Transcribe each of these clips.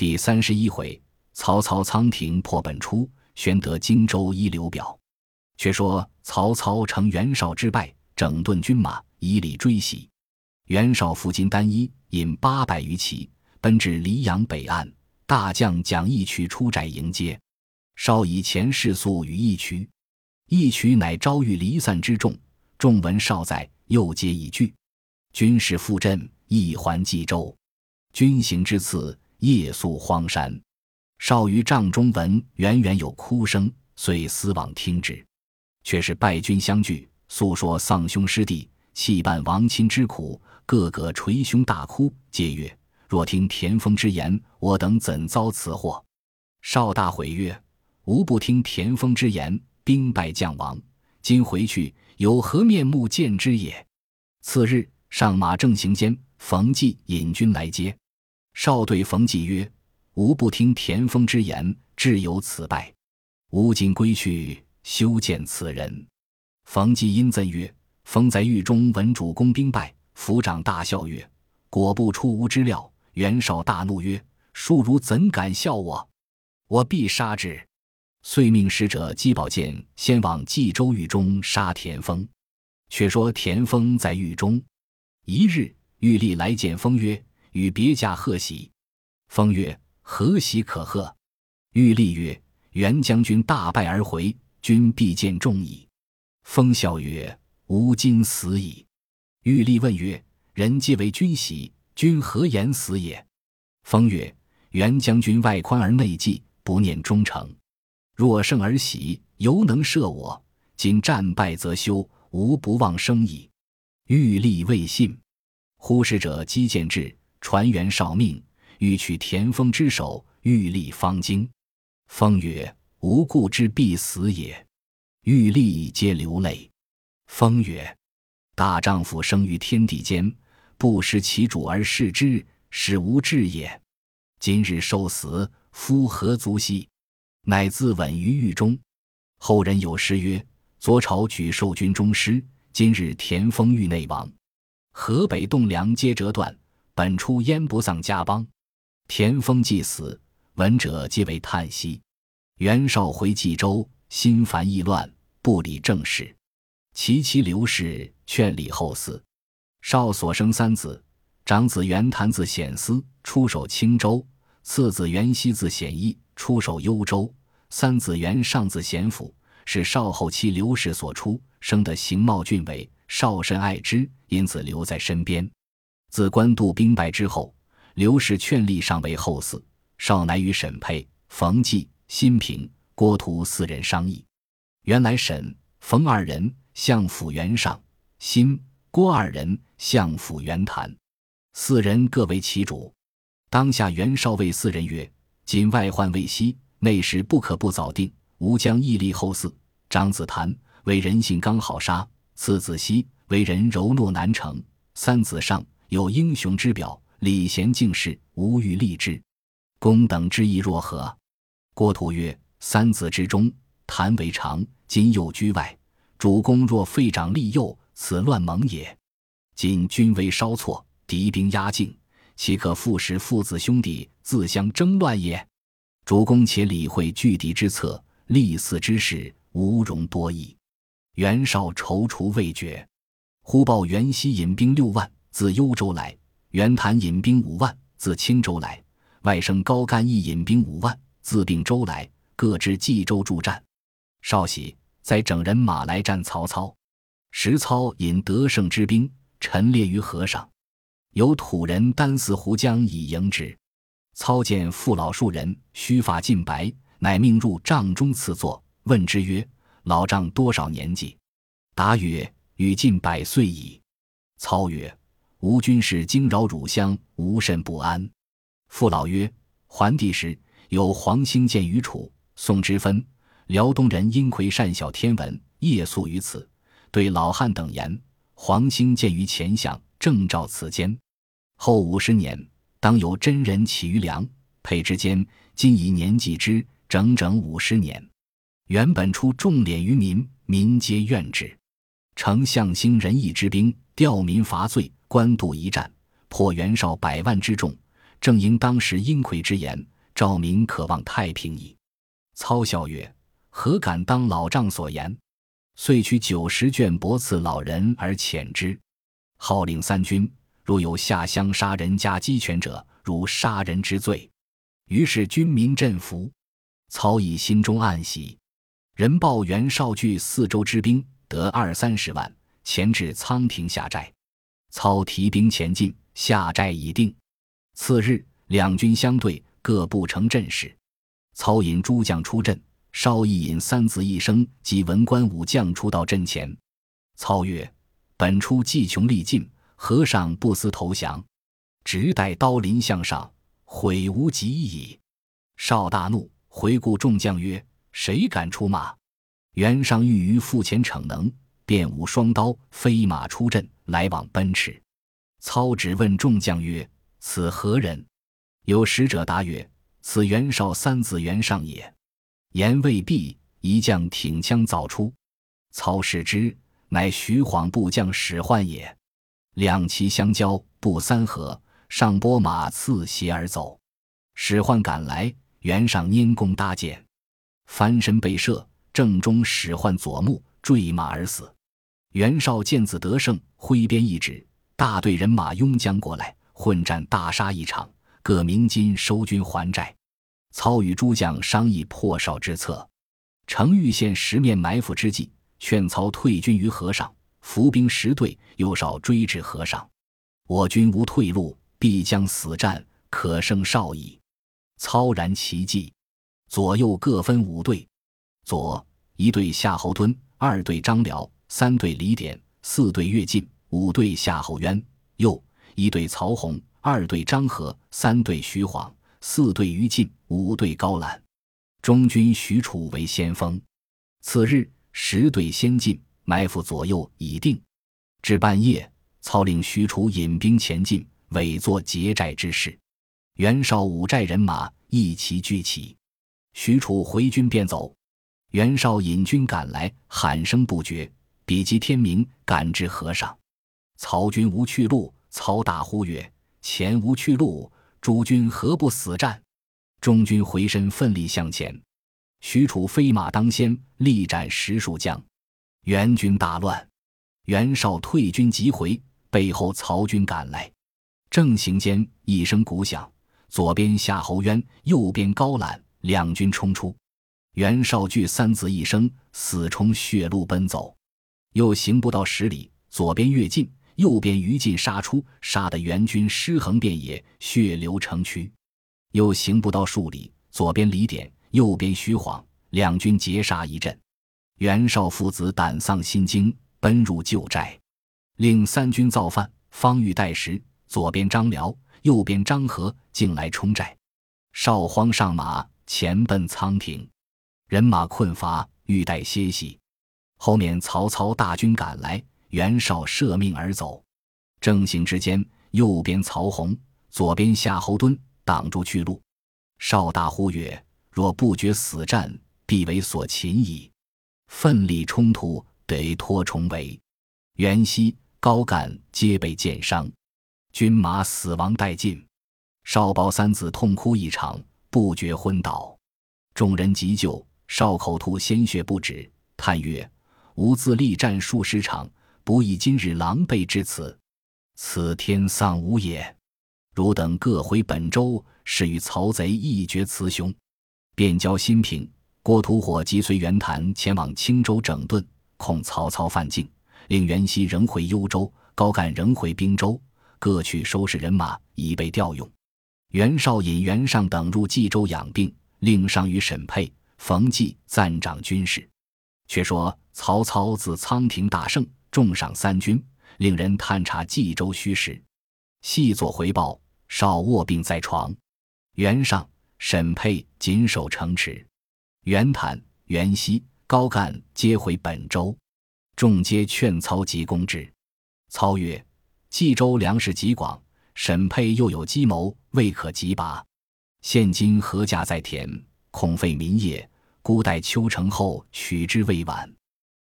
第三十一回，曹操仓亭破本初，宣得荆州一刘表。却说曹操乘袁绍之败，整顿军马，以礼追袭。袁绍伏金单衣，引八百余骑，奔至黎阳北岸。大将蒋义渠出寨迎接。绍以前世宿与义渠，义渠乃遭遇离散之众。众闻绍在，又皆已惧。军士复阵，一还冀州。军行之次，夜宿荒山。少于帐中闻远远有哭声，遂思往听之。却是败军相聚，诉说丧兄失弟、弃伴亡亲之苦，个个捶胸大哭，皆曰：“若听田丰之言，我等怎遭此祸？”少大悔曰：“吾不听田丰之言，兵败将亡，今回去有何面目见之也？”次日上马正行间，冯骥引军来接。少对冯骥曰：“吾不听田丰之言，致有此败。吾今归去。”修见此人，冯骥因赠曰：“封在狱中，闻主公兵败，府长大笑曰：‘果不出吾之料。’袁绍大怒曰：‘庶如怎敢笑我？我必杀之！’遂命使者击宝剑，先往冀州狱中杀田丰。却说田丰在狱中，一日，狱吏来见封曰：‘与别驾贺喜。’封曰：‘何喜可贺？’狱吏曰：‘袁将军大败而回。’君必见众矣。风笑曰：“吾今死矣。”玉立问曰：“人皆为君喜，君何言死也？”风曰：“袁将军外宽而内忌，不念忠诚。若胜而喜，犹能赦我。今战败则休，吾不忘生矣。”玉立未信。忽使者击剑至，传袁绍命，欲取田丰之首。欲立方惊。风曰：无故之必死也，欲立皆流泪。风曰：“大丈夫生于天地间，不识其主而视之，是无志也。今日受死，夫何足惜？”乃自刎于狱中。后人有诗曰：“左朝举受军中师，今日田丰狱内亡。河北栋梁皆折断，本初焉不丧家邦？田丰既死，闻者皆为叹息。”袁绍回冀州，心烦意乱，不理政事。其妻刘氏劝李后嗣。绍所生三子：长子袁谭字显思，出守青州；次子袁熙字显义，出守幽州；三子袁尚字显甫，是绍后妻刘氏所出，生得形貌俊伟，绍甚爱之，因此留在身边。自官渡兵败之后，刘氏劝立上为后嗣，少乃与沈佩、冯骥。辛平、郭图四人商议，原来沈、冯二人相辅袁尚，辛、郭二人相辅袁谭，四人各为其主。当下袁绍谓四人曰：“今外患未息，内事不可不早定。吾将屹立后嗣。长子谭为人性刚好杀，次子熙为人柔懦难成，三子尚有英雄之表，礼贤敬士，吾欲立之。公等之意若何？”郭图曰：“三子之中，谭为长，今又居外。主公若废长立幼，此乱盟也。今军威稍挫，敌兵压境，岂可复使父子兄弟自相争乱也？主公且理会拒敌之策，立嗣之事，无容多议。”袁绍踌躇未决，忽报袁熙引兵六万自幽州来，袁谭引兵五万自青州来，外甥高干亦引兵五万。自并州来，各至冀州助战。少喜在整人马来战曹操。时操引得胜之兵陈列于河上，有土人单似湖江以迎之。操见父老数人，须发尽白，乃命入帐中赐座，问之曰：“老丈多少年纪？”答曰：“与近百岁矣。”操曰：“吾军事惊扰汝乡，无甚不安。”父老曰：“桓帝时。”有黄兴建于楚，宋之分，辽东人殷魁善晓天文，夜宿于此。对老汉等言：黄兴建于前相，正照此间。后五十年，当有真人起于梁，配之间，今以年纪之，整整五十年。原本出重敛于民，民皆怨之。丞相兴仁义之兵，吊民伐罪，官渡一战，破袁绍百万之众。正因当时阴魁之言，赵民渴望太平矣。”操笑曰：“何敢当老丈所言？”遂取九十卷帛赐老人而遣之。号令三军，若有下乡杀人家鸡犬者，如杀人之罪。于是军民振服。操以心中暗喜。人报袁绍据四周之兵得二三十万，前至仓亭下寨。操提兵前进，下寨已定。次日，两军相对，各不成阵势。操引诸将出阵。稍一引三子一生及文官武将出到阵前，操曰：“本初计穷力尽，和尚不思投降，直待刀临向上，悔无及矣。”邵大怒，回顾众将曰：“谁敢出马？”袁尚欲于腹前逞能，便舞双刀，飞马出阵，来往奔驰。操只问众将曰：“此何人？”有使者答曰：“此袁绍三子袁尚也。”言未毕，一将挺枪早出，操视之，乃徐晃部将史焕也。两骑相交，不三合，上拨马刺斜而走。史焕赶来，袁尚拈弓搭箭，翻身被射，正中史焕左目，坠马而死。袁绍见子得胜，挥鞭一指，大队人马拥将过来，混战大杀一场，各鸣金收军还寨。操与诸将商议破绍之策，程昱献十面埋伏之计，劝操退军于河上，伏兵十队，诱少追至河上。我军无退路，必将死战，可胜少矣。操然其计，左右各分五队：左一队夏侯惇，二队张辽，三队李典，四队乐进，五队夏侯渊；右一队曹洪，二队张合，三队徐晃。四队于禁，五队高览，中军许褚为先锋。次日，十队先进，埋伏左右已定。至半夜，操令许褚引兵前进，委作劫寨之事。袁绍五寨人马一齐聚起，许褚回军便走。袁绍引军赶来，喊声不绝，比及天明，赶至河上。曹军无去路，操大呼曰：“前无去路！”诸军何不死战？中军回身奋力向前。许褚飞马当先，力斩十数将。援军大乱。袁绍退军急回，背后曹军赶来。正行间，一声鼓响，左边夏侯渊，右边高览，两军冲出。袁绍惧三子一生，死冲血路奔走。又行不到十里，左边跃进。右边于禁杀出，杀得援军尸横遍野，血流成渠。又行不到数里，左边李典，右边徐晃，两军截杀一阵。袁绍父子胆丧心惊，奔入旧寨，令三军造饭。方欲待时，左边张辽，右边张合竟来冲寨。少慌上马，前奔仓亭。人马困乏，欲待歇息。后面曹操大军赶来。袁绍舍命而走，正行之间，右边曹洪，左边夏侯惇挡住去路。少大呼曰：“若不决死战，必为所擒矣！”奋力冲突，得脱重围。袁熙、高干皆被箭伤，军马死亡殆尽。少保三子痛哭一场，不觉昏倒。众人急救，少口吐鲜血不止，叹曰：“吾自力战数十场。”不以今日狼狈至此，此天丧吾也。汝等各回本州，是与曹贼一决雌雄。便交新平、郭图火即随袁谭前往青州整顿，恐曹操犯境，令袁熙仍回幽州，高干仍回滨州，各去收拾人马，以备调用。袁绍引袁尚等入冀州养病，令上与沈沛、冯骥暂掌军事。却说曹操自仓亭大胜。重赏三军，令人探查冀州虚实。细作回报：少卧病在床。袁尚、沈沛谨守城池。袁谭、袁熙、高干皆回本州。众皆劝操急攻之。操曰：“冀州粮食极广，沈沛又有计谋，未可急拔。现今禾稼在田，恐废民业，孤待秋成后取之未晚。”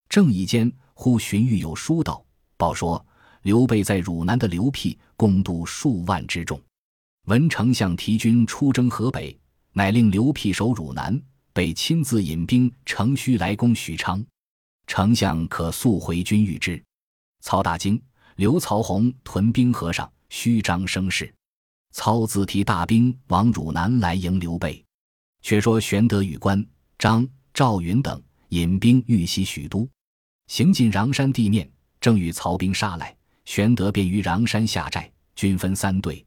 正义间。忽荀彧有书到，报说刘备在汝南的刘辟共度数万之众，闻丞相提军出征河北，乃令刘辟守汝南，被亲自引兵乘虚来攻许昌。丞相可速回军谕之。曹大惊，刘曹洪屯兵河上，虚张声势。操自提大兵往汝南来迎刘备。却说玄德与关张赵云等引兵欲袭许都，行进穰山地面，正与曹兵杀来。玄德便于穰山下寨，军分三队。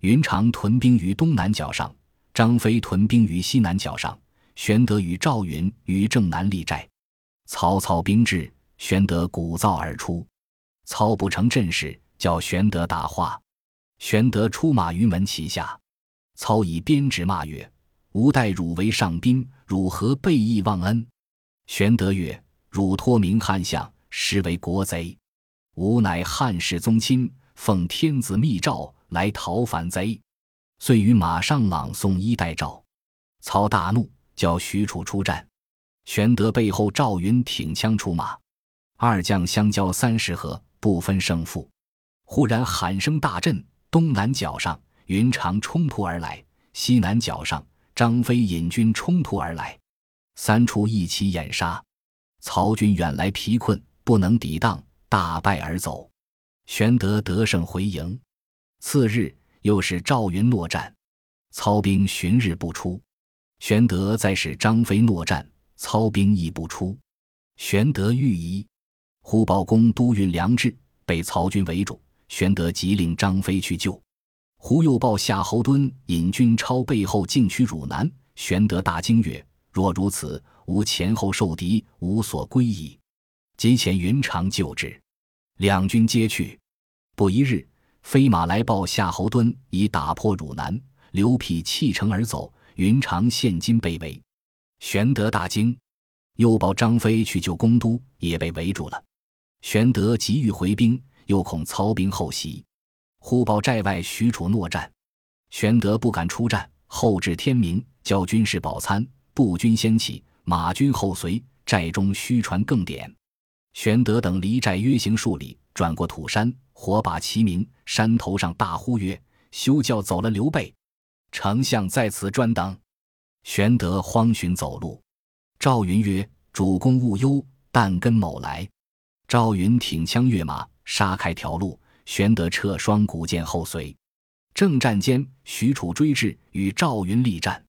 云长屯兵于东南角上，张飞屯兵于西南角上，玄德与赵云于正南立寨。曹操兵至，玄德鼓噪而出，操不成阵势，叫玄德打话。玄德出马于门旗下，操以鞭指骂曰：“吾待汝为上宾，汝何背义忘恩？”玄德曰：“汝托名汉相，实为国贼。吾乃汉室宗亲，奉天子密诏来讨反贼。”遂于马上朗诵衣带诏。操大怒，叫许褚出战。玄德背后赵云挺枪出马，二将相交三十合，不分胜负。忽然喊声大震。东南角上，云长冲突而来；西南角上，张飞引军冲突而来，三处一起掩杀。曹军远来疲困，不能抵挡，大败而走。玄德得胜回营。次日，又是赵云落战，操兵旬日不出。玄德再使张飞落战，操兵亦不出。玄德欲疑，忽报公都运粮至，被曹军围住。玄德急令张飞去救，忽又报夏侯惇引军超背后进取汝南。玄德大惊曰：“若如此，吾前后受敌，无所归矣。”即遣云长救之，两军皆去。不一日，飞马来报夏侯惇已打破汝南，刘辟弃城而走，云长现今被围。玄德大惊，又报张飞去救公都，也被围住了。玄德急欲回兵。又恐操兵后袭，忽报寨外许褚诺战，玄德不敢出战。后至天明，叫军士饱餐，步军先起，马军后随。寨中虚传更点。玄德等离寨约行数里，转过土山，火把齐鸣，山头上大呼曰：“休教走了刘备！丞相在此专等。”玄德慌寻走路。赵云曰：“主公勿忧，但跟某来。”赵云挺枪跃马。杀开条路，玄德撤双股剑后随。正战间，许褚追至，与赵云力战，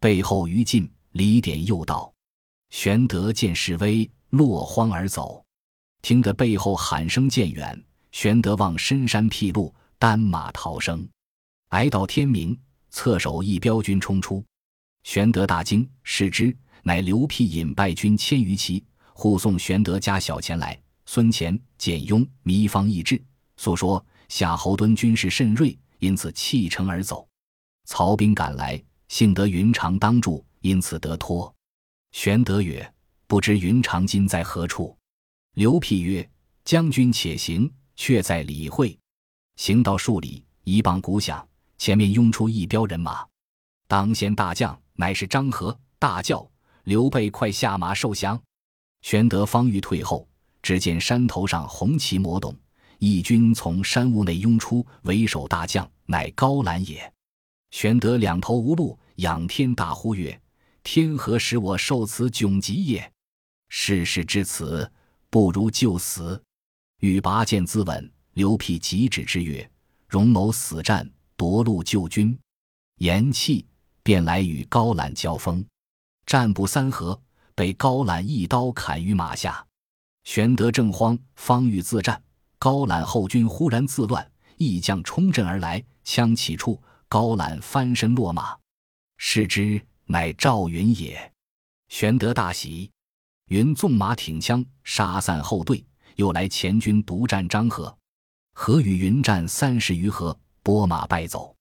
背后于禁，离点诱道。玄德见势危，落荒而走。听得背后喊声渐远，玄德望深山僻路，单马逃生。挨到天明，侧手一彪军冲出，玄德大惊，视之，乃刘辟引败军千余骑，护送玄德家小前来。孙乾、简雍糜芳议志，诉说夏侯惇军事甚锐，因此弃城而走。曹兵赶来，幸得云长当助，因此得脱。玄德曰：“不知云长今在何处？”刘辟曰：“将军且行，却在理会。”行到数里，一棒鼓响，前面拥出一彪人马。当先大将乃是张合，大叫：“刘备，快下马受降！”玄德方欲退后。只见山头上红旗摩动，义军从山雾内拥出，为首大将乃高览也。玄德两头无路，仰天大呼曰：“天何使我受此窘急也？事事至此，不如就死。”欲拔剑自刎，刘辟急止之曰：“荣某死战，夺路救军。”言讫，便来与高览交锋，战不三合，被高览一刀砍于马下。玄德正慌，方欲自战，高览后军忽然自乱，一将冲阵而来，枪起处，高览翻身落马，视之，乃赵云也。玄德大喜，云纵马挺枪，杀散后队，又来前军独战张合，合与云战三十余合，拨马败走。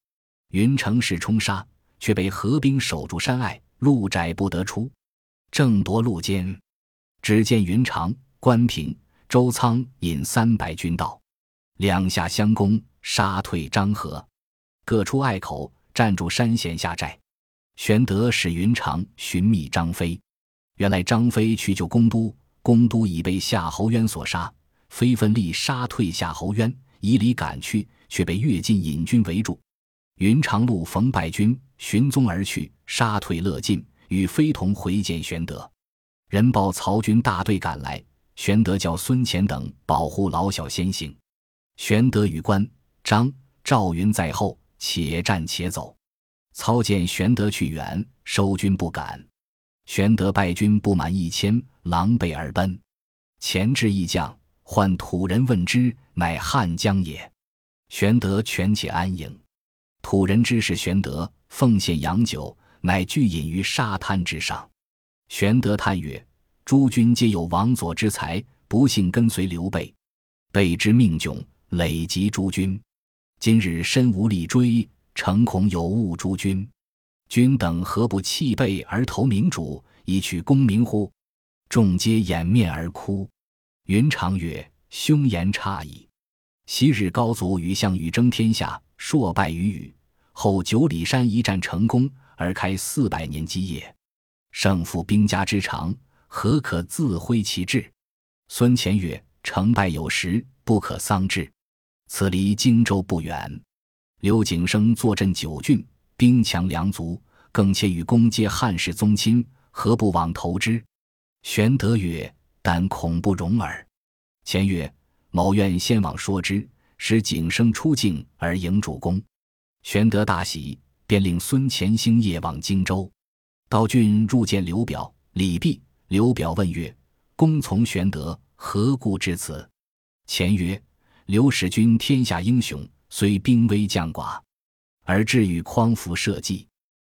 云乘势冲杀，却被合兵守住山隘，路窄不得出。正夺路间，只见云长。关平、周仓引三百军到，两下相攻，杀退张合，各出隘口，占住山险下寨。玄德使云长寻觅张飞，原来张飞去救公都，公都已被夏侯渊所杀，飞奋力杀退夏侯渊，以礼赶去，却被乐进引军围住。云长路逢败军，寻踪而去，杀退乐进，与飞同回见玄德。人报曹军大队赶来，玄德叫孙乾等保护老小先行。玄德与关张赵云在后，且战且走。操见玄德去远，收军不敢。玄德败军不满一千，狼狈而奔。前至义将，唤土人问之，乃汉江也。玄德权且安营。土人知是玄德，奉献洋酒，乃聚饮于沙滩之上。玄德叹曰：“诸君皆有王佐之才，不幸跟随刘备，备之命窘，累及诸君。今日身无力追，诚恐有误诸君。君等何不弃备而投明主，以取功名乎？”众皆掩面而哭。云长曰：“兄言差矣。昔日高祖与项羽争天下，硕败于羽，后九里山一战成功，而开四百年基业。胜负兵家之常，何可自挥其志？”孙乾曰：“成败有时，不可丧志。此离荆州不远，刘景升坐镇九郡，兵强粮足，更且与公皆汉室宗亲，何不往投之？”玄德曰：“但恐不容耳。”前曰：“某愿先往说之，使景升出境而迎主公。”玄德大喜，便令孙乾星夜往荆州。到郡入见刘表、李泌。刘表问曰：“公从玄德，何故至此？”前曰：“刘使君天下英雄，虽兵微将寡，而志与匡扶社稷。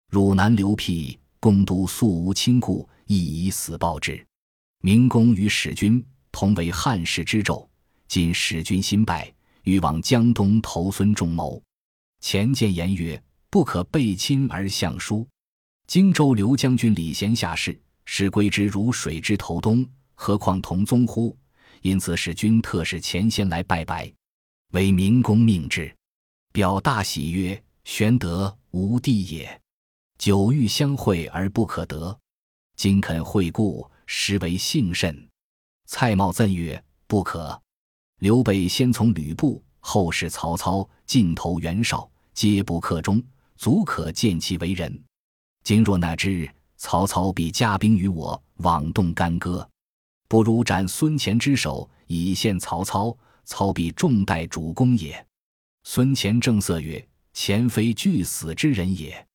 汝南刘辟，公都素无亲故。”亦以死报之。明公与使君同为汉室之胄，今使君新败，欲往江东投孙仲谋。前见言曰：“不可背亲而相疏。荆州刘将军礼贤下士，使归之如水之投东，何况同宗乎？因此使君特使前先来拜拜，为明公命之。”表大喜曰：“玄德无弟也，久欲相会而不可得。”今肯会故，实为幸甚。蔡瑁赠曰：“不可。刘备先从吕布，后是曹操，尽投袁绍，皆不克中，足可见其为人。今若纳之，曹操必加兵于我，妄动干戈。不如斩孙乾之首，以献曹操，操必重待主公也。”孙乾正色曰：“前非惧死之人也。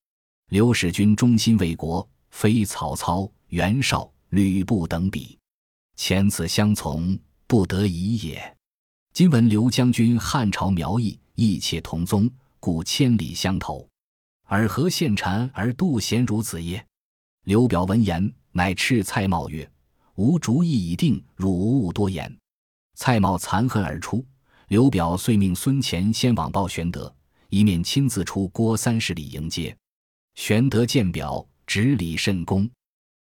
刘使君忠心为国，非曹操。”袁绍、吕布等比，前此相从，不得已也。今闻刘将军汉朝苗裔，义切同宗，故千里相投。尔何献谗而妒贤如此耶？刘表闻言，乃斥蔡瑁曰：“吾主意已定，汝无勿多言。”蔡瑁残恨而出。刘表遂命孙乾先往报玄德，一面亲自出郭三十里迎接。玄德见表，执礼甚恭。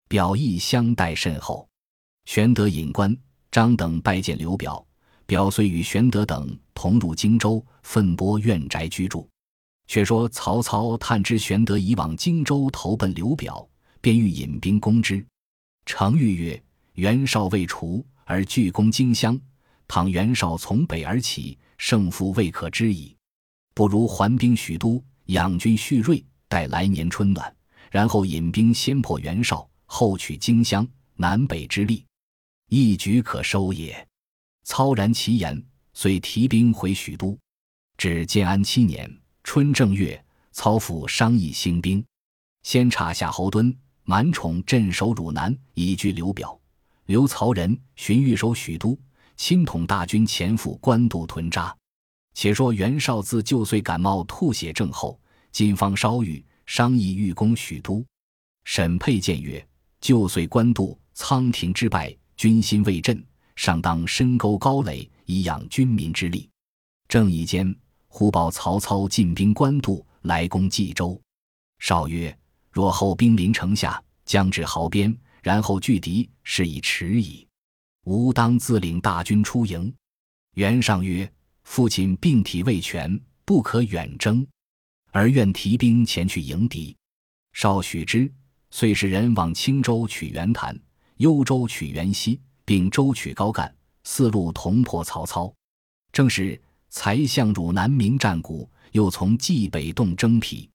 表意相待甚厚，玄德引关张等拜见刘表。表遂与玄德等同入荆州，奋拨院宅居住。却说曹操探知玄德已往荆州投奔刘表，便欲引兵攻之。程昱曰：“袁绍未除而拒攻荆襄，倘袁绍从北而起，胜负未可知矣。不如还兵许都，养军蓄锐，待来年春暖，然后引兵先破袁绍。”后取荆襄，南北之力，一举可收也。操然其言，遂提兵回许都。至建安七年春正月，操父商议兴兵，先插夏侯惇、满宠镇守汝南，以拒刘表。刘曹仁荀彧守许都，亲统大军前赴官渡屯扎。且说袁绍自旧岁感冒吐血症后，今方稍愈，商议欲攻许都。沈沛谏曰。旧岁官渡仓亭之败，军心未振，尚当深沟高垒，以养军民之力。正义间，忽报曹操进兵官渡，来攻冀州。绍曰：“若后兵临城下，将至壕边，然后拒敌，是以迟矣。吾当自领大军出营。”袁尚曰：“父亲病体未全，不可远征，而愿提兵前去迎敌。”绍许之。遂使人往青州取袁谭，幽州取袁熙，并州取高干，四路同破曹操。正是才相汝南名战鼓，又从冀北动征皮，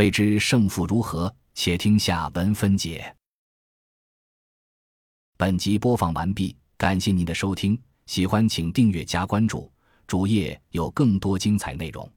未知胜负如何？且听下文分解。本集播放完毕，感谢您的收听，喜欢请订阅加关注，主页有更多精彩内容。